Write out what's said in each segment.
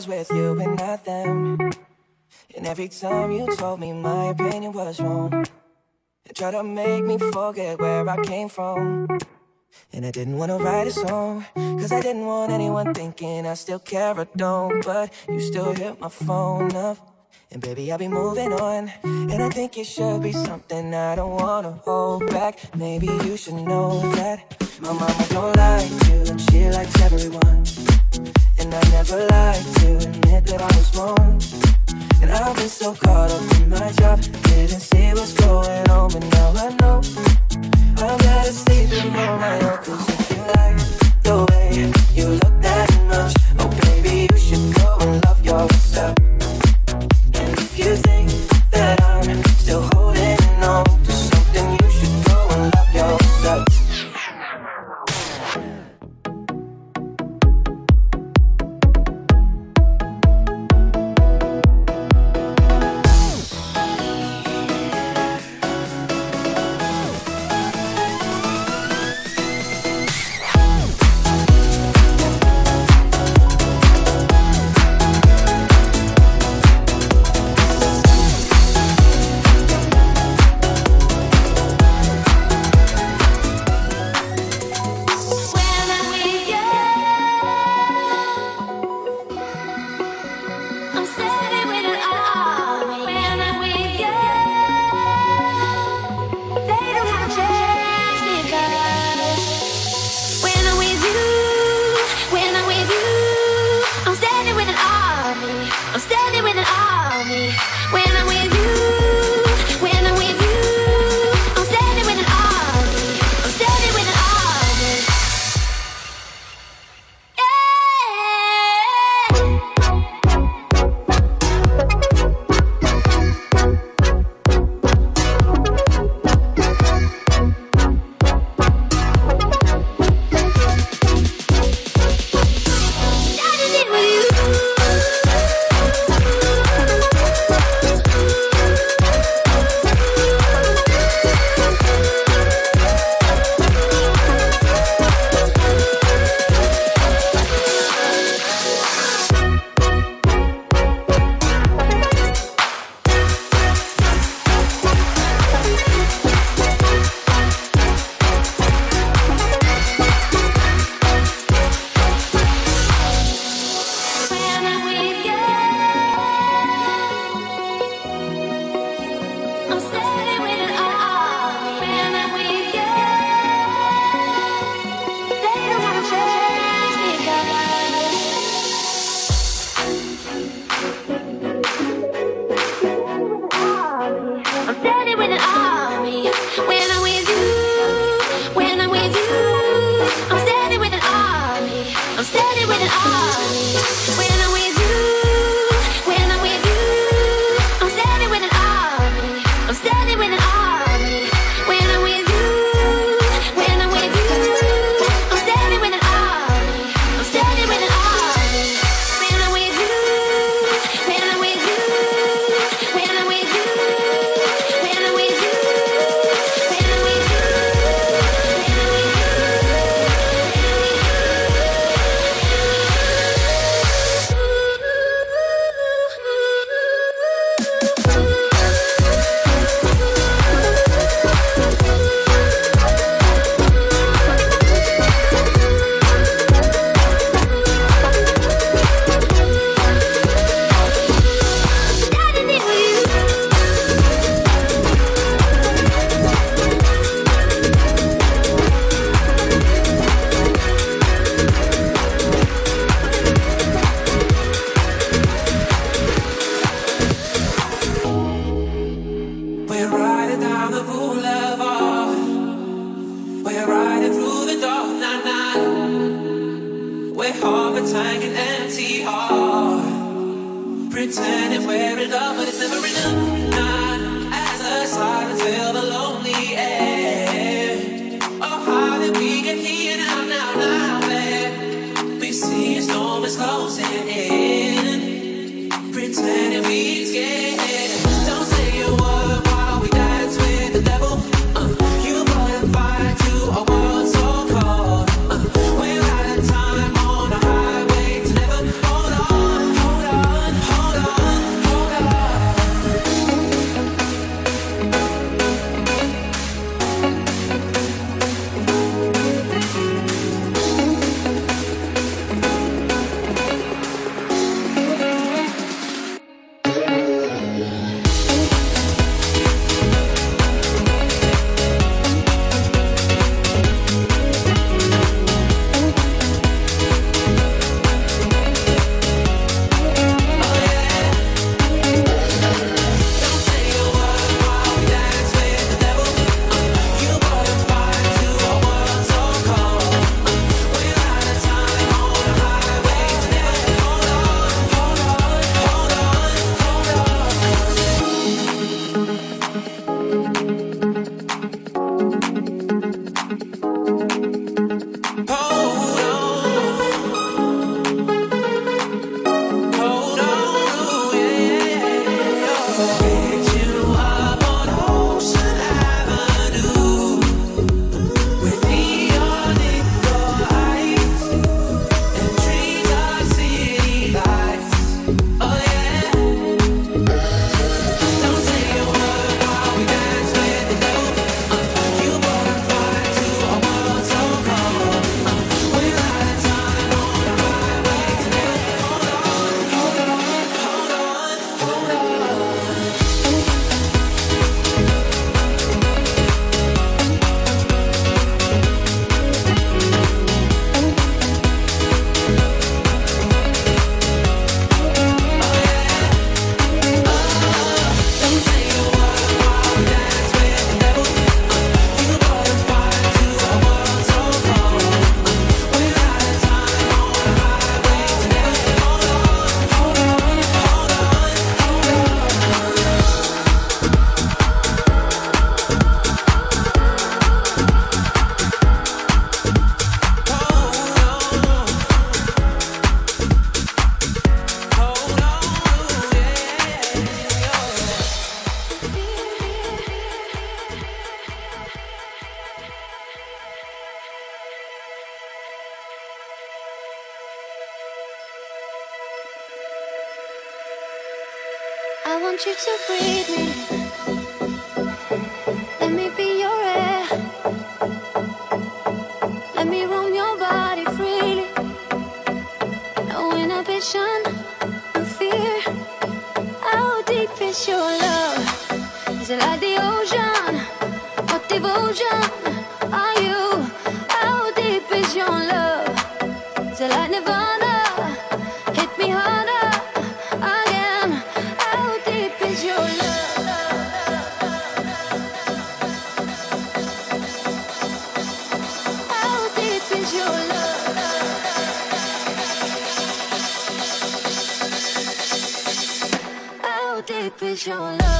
was with you and not them. And every time you told me my opinion was wrong, you tried to make me forget where I came from. And I didn't wanna write a song, cause I didn't want anyone thinking I still care or don't. But you still hit my phone up, and baby, I'll be moving on. And I think it should be something I don't wanna hold back. Maybe you should know that my mama don't like you, and she likes everyone. And I never liked to admit that I was wrong. And I've been so caught up in my job, didn't see what's going on, but now I know. I'm better sleeping on my own, cause if you like the way you look. your love.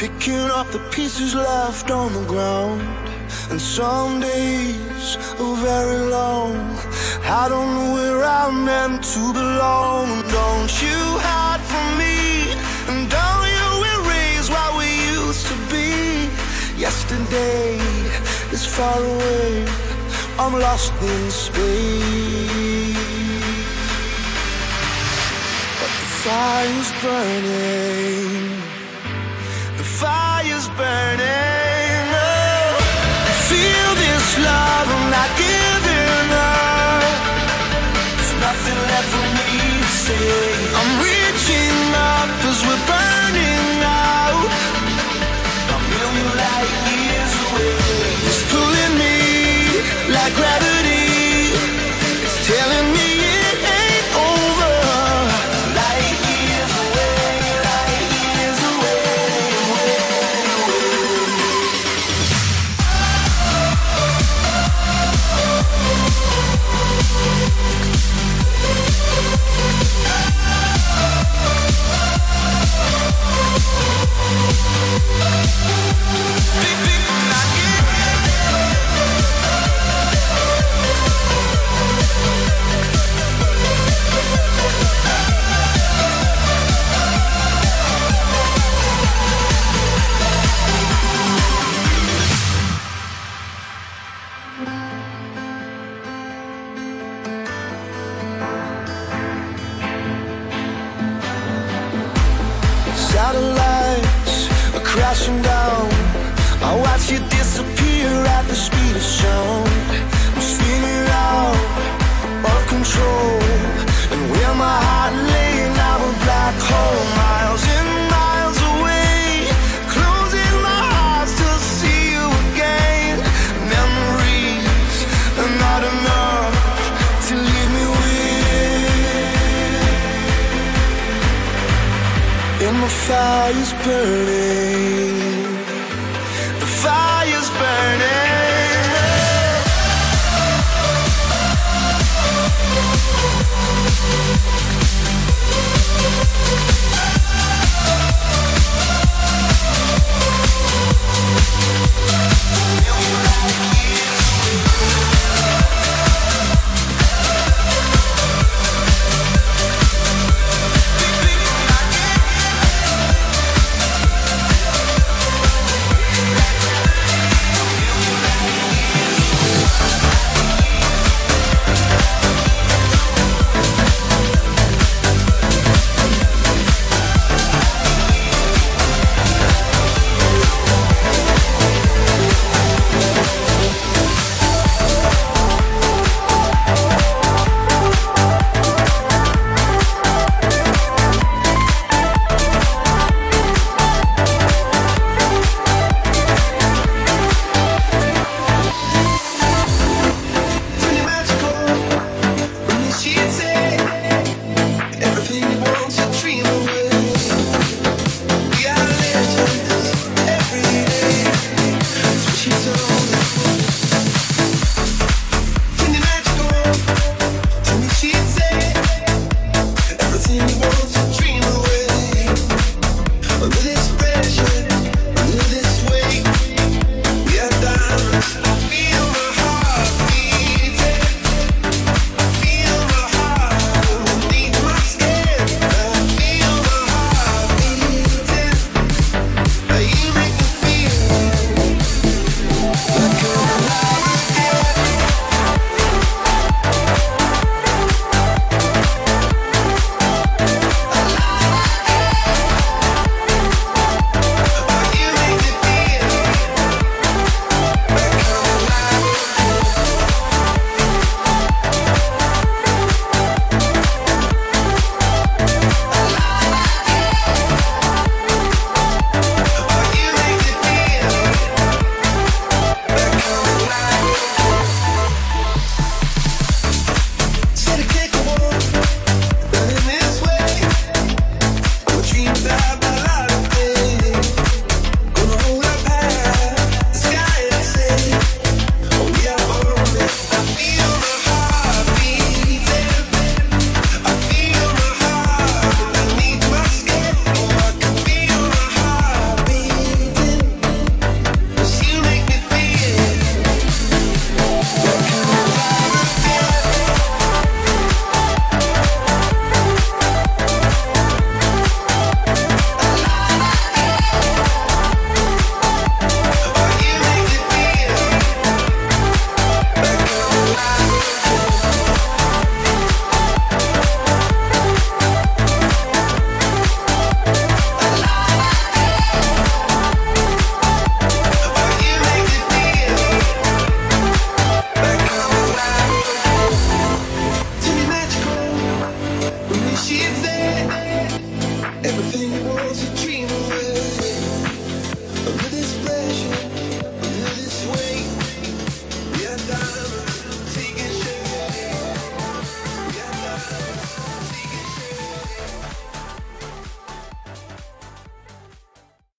Picking up the pieces left on the ground. And some days are very long. I don't know where I'm meant to belong. Don't you hide from me. And don't you erase what we used to be. Yesterday is far away. I'm lost in space. But the fire's burning fire's burning. Oh, I feel this love, I'm not giving up. There's nothing left for me to say.